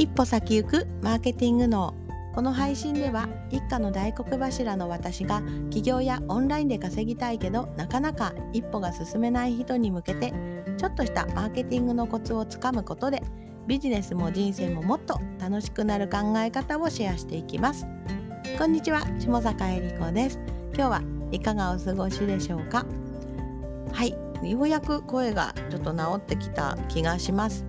一歩先行くマーケティング脳この配信では一家の大黒柱の私が起業やオンラインで稼ぎたいけどなかなか一歩が進めない人に向けてちょっとしたマーケティングのコツをつかむことでビジネスも人生ももっと楽しくなる考え方をシェアしていきます。こんにちは下坂恵理子です。今日はいかがお過ごしでしょうか？はいようやく声がちょっと治ってきた気がします。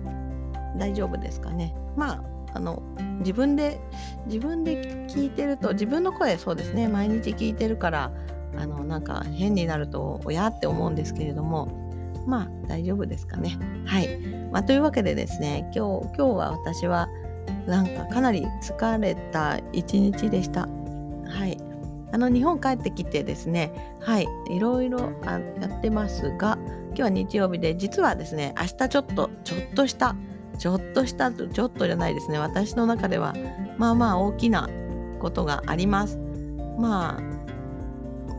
大丈夫ですかね？まああの自分で自分で聞いてると自分の声そうですね毎日聞いてるからあのなんか変になると親って思うんですけれどもまあ大丈夫ですかね。はい、まあ、というわけでですね今日今日は私はなんかかなり疲れた一日でした。はい。あの日本帰ってきてですねはい。いろいろやってますが今日は日曜日で実はですね明日ちょっとちょっとしたちょっとしたちょっとじゃないですね。私の中ではまあまあ大きなことがあります。まあ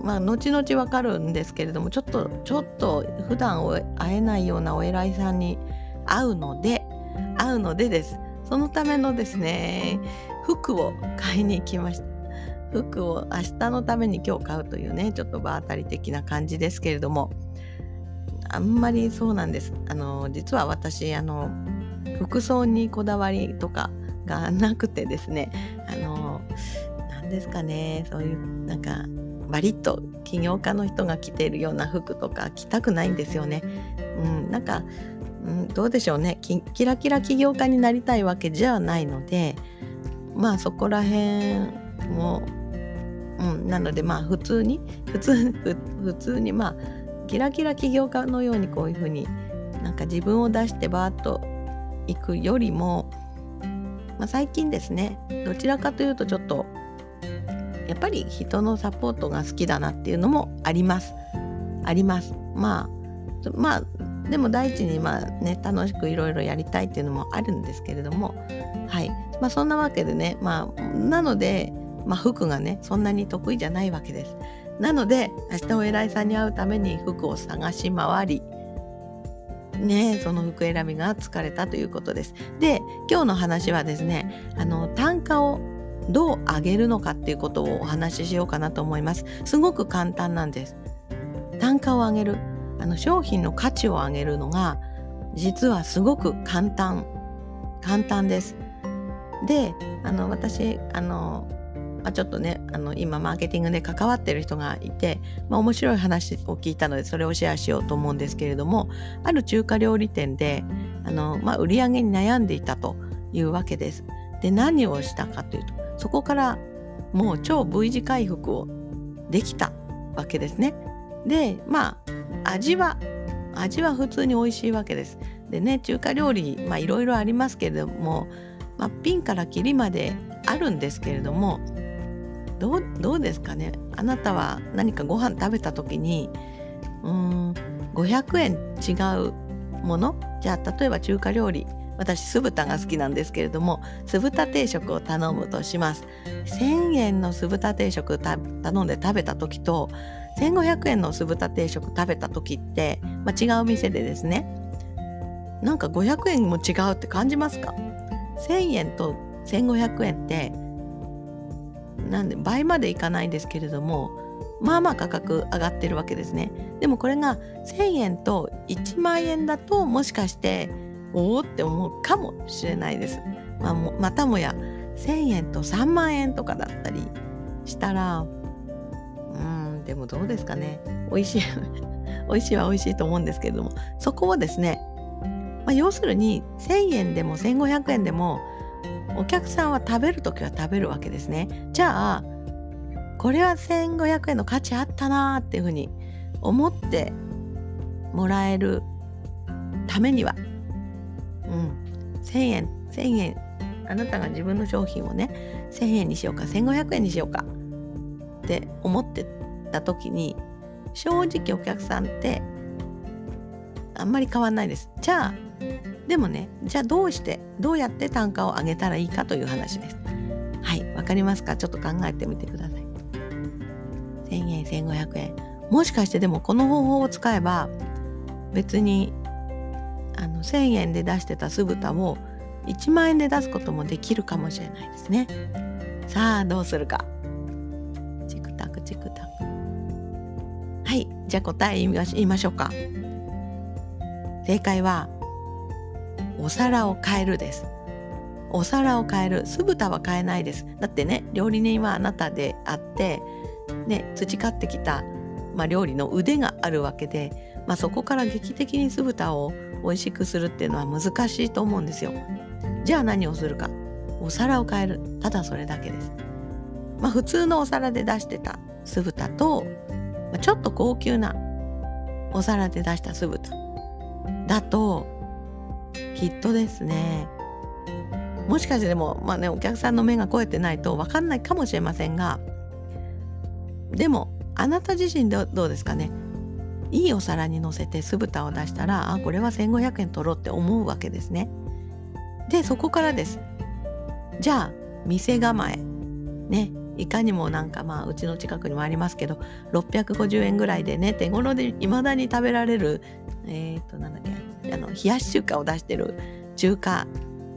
まあ後々わかるんですけれどもちょっとちょっと普段会えないようなお偉いさんに会うので会うのでです。そのためのですね服を買いに行きました。服を明日のために今日買うというねちょっと場当たり的な感じですけれどもあんまりそうなんです。あの実は私あの服装にこだわりとかがなくてですねあの何ですかねそういうなんかバリッと起業家の人が着ているような服とか着たくないんですよね。うん、なんか、うん、どうでしょうねキラキラ起業家になりたいわけじゃないのでまあそこら辺も、うん、なのでまあ普通に普通普通にまあキラキラ起業家のようにこういうふうになんか自分を出してバーッと行くよりも、まあ、最近ですねどちらかというとちょっとやっぱり人のサポートが好きだなっていうのもあります。あります。まあまあでも第一にまあね楽しくいろいろやりたいっていうのもあるんですけれどもはいまあそんなわけでねまあなので、まあ、服がねそんなに得意じゃないわけです。なので明日お偉いさんに会うために服を探し回りねその服選びが疲れたということです。で今日の話はですねあの単価をどう上げるのかっていうことをお話ししようかなと思います。すごく簡単なんです。単価を上げるあの商品の価値を上げるのが実はすごく簡単簡単です。であの私あのまあ、ちょっとねあの今マーケティングで関わってる人がいて、まあ、面白い話を聞いたのでそれをシェアしようと思うんですけれどもある中華料理店であの、まあ、売り上げに悩んでいたというわけです。で何をしたかというとそこからもう超 V 字回復をできたわけですね。でまあ味は味は普通に美味しいわけです。でね中華料理いろいろありますけれども、まあ、ピンからキリまであるんですけれどもどうどうですかね？あなたは何かご飯食べた時にうん500円違うもの？じゃあ例えば中華料理。私酢豚が好きなんですけれども酢豚定食を頼むとします。1000円の酢豚定食頼んで食べた時と1500円の酢豚定食食べた時って、まあ、違う店でですねなんか500円も違うって感じますか？1000円と1500円ってなんで倍までいかないですけれどもまあまあ価格上がってるわけですね。でもこれが1,000円と1万円だともしかしておおって思うかもしれないです、まあ、またもや1,000円と3万円とかだったりしたらうんでもどうですかね。美味しい 美味しいは美味しいと思うんですけれども。そこをですね、まあ、要するに1,000円でも1,500円でもお客さんは食べる時は食べるわけですね。じゃあこれは1500円の価値あったなっていうふうに思ってもらえるためには、うん、1000円。1000円。あなたが自分の商品をね1000円にしようか1500円にしようか。って思ってた時に正直お客さんってあんまり変わんないです。じゃあでもねじゃあどうしてどうやって単価を上げたらいいかという話です。はいわかりますか？ちょっと考えてみてください。1000円1500円。もしかしてでもこの方法を使えば別にあの1000円で出してた酢豚を1万円で出すこともできるかもしれないですね。さあどうするか。チクタクチクタク。はいじゃあ答え言いましょうか。正解はお皿を変えるです。お皿を変える。酢豚は変えないです。だってね料理人はあなたであってね培ってきた、まあ、料理の腕があるわけで、まあ、そこから劇的に酢豚を美味しくするっていうのは難しいと思うんですよ。じゃあ何をするか。お皿を変える。ただそれだけです。まあ普通のお皿で出してた酢豚と、まあ、ちょっと高級なお皿で出した酢豚だときっとですねもしかしてでもまあねお客さんの目が肥えてないと分かんないかもしれませんがでもあなた自身でどうですかねいいお皿にのせて酢豚を出したらあこれは1,500円取ろうって思うわけですね。でそこからです。じゃあ店構えねいかにもなんかまあうちの近くにもありますけど650円ぐらいでね手頃でいまだに食べられるえっ、ー、となんだっけあの冷やし中華を出してる中華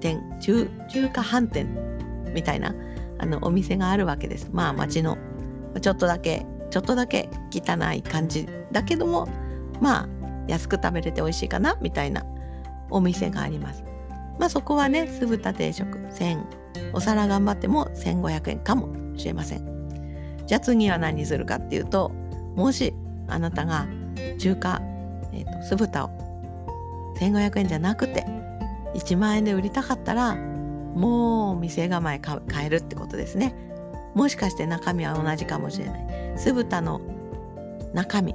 店中華飯店みたいなあのお店があるわけです。まあ町のちょっとだけちょっとだけ汚い感じだけどもまあ安く食べれて美味しいかなみたいなお店があります。まあそこはね酢豚定食1000お皿頑張っても1500円かもしれません。じゃあ次は何するかっていうともしあなたが中華、えーと、酢豚を1500円じゃなくて1万円で売りたかったらもう店構え変えるってことですね。もしかして中身は同じかもしれない。酢豚の中身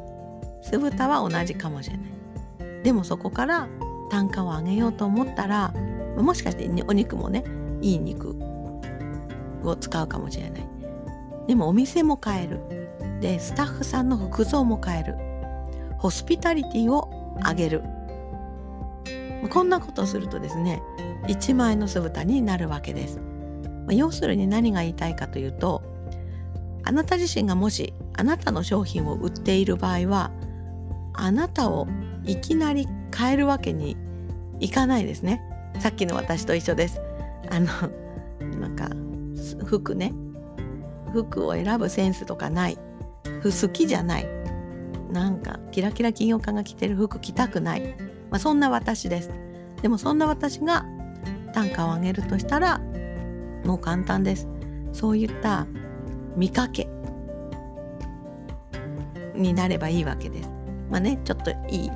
酢豚は同じかもしれないでもそこから単価を上げようと思ったらもしかしてお肉もねいい肉を使うかもしれないでもお店も変える。でスタッフさんの服装も変える。ホスピタリティを上げる。こんなことをするとですね1万円の酢豚になるわけです。要するに何が言いたいかというとあなた自身がもしあなたの商品を売っている場合はあなたをいきなり変えるわけにいかないですね。さっきの私と一緒です。あのなんか服ね。服を選ぶセンスとかない。好きじゃない。なんかキラキラ企業家が着てる服着たくない、まあ、そんな私です。でもそんな私が単価を上げるとしたらもう簡単です。そういった見かけ。になればいいわけです。まあねちょっといい、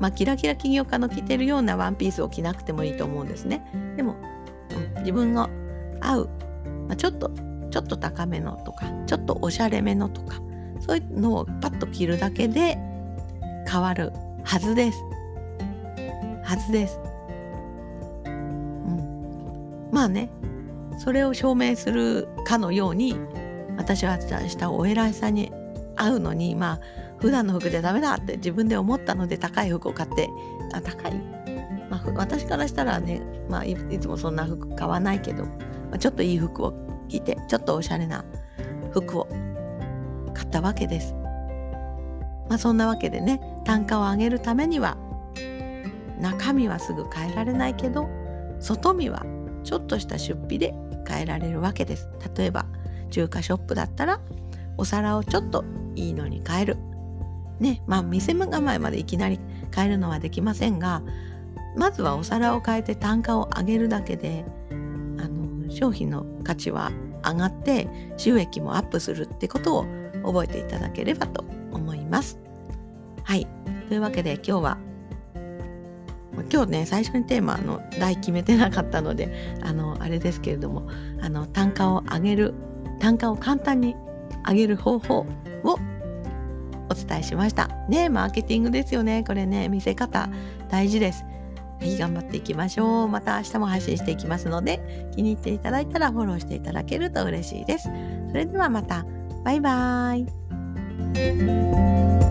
まあ、キラキラ企業家の着てるようなワンピースを着なくてもいいと思うんですね。でも、うん、自分が合う、まあ、ちょっとちょっと高めのとかちょっとおしゃれめのとかそういうのをパッと着るだけで変わるはずです。はずです。うん、まあねそれを証明するかのように私は明日お偉いさんに会うのにまあ普段の服じゃダメだって自分で思ったので高い服を買ってあ高い、まあ、私からしたらね、まあ、いつもそんな服買わないけど、まあ、ちょっといい服を着てちょっとおしゃれな服を買ったわけです。まあ、そんなわけでね単価を上げるためには中身はすぐ変えられないけど外見はちょっとした出費で変えられるわけです。例えば中華ショップだったらお皿をちょっといいのに変える。ねまあ店構えまでいきなり変えるのはできませんがまずはお皿を変えて単価を上げるだけで商品の価値は上がって収益もアップするってことを覚えていただければと思います。はいというわけで今日は今日ね最初にテーマの題決めてなかったのであのあれですけれどもあの単価を上げる単価を簡単に上げる方法をお伝えしました。ねマーケティングですよね。これね、見せ方大事です。はい、頑張っていきましょう。また明日も配信していきますので、気に入っていただいたらフォローしていただけると嬉しいです。それではまた。バイバーイ。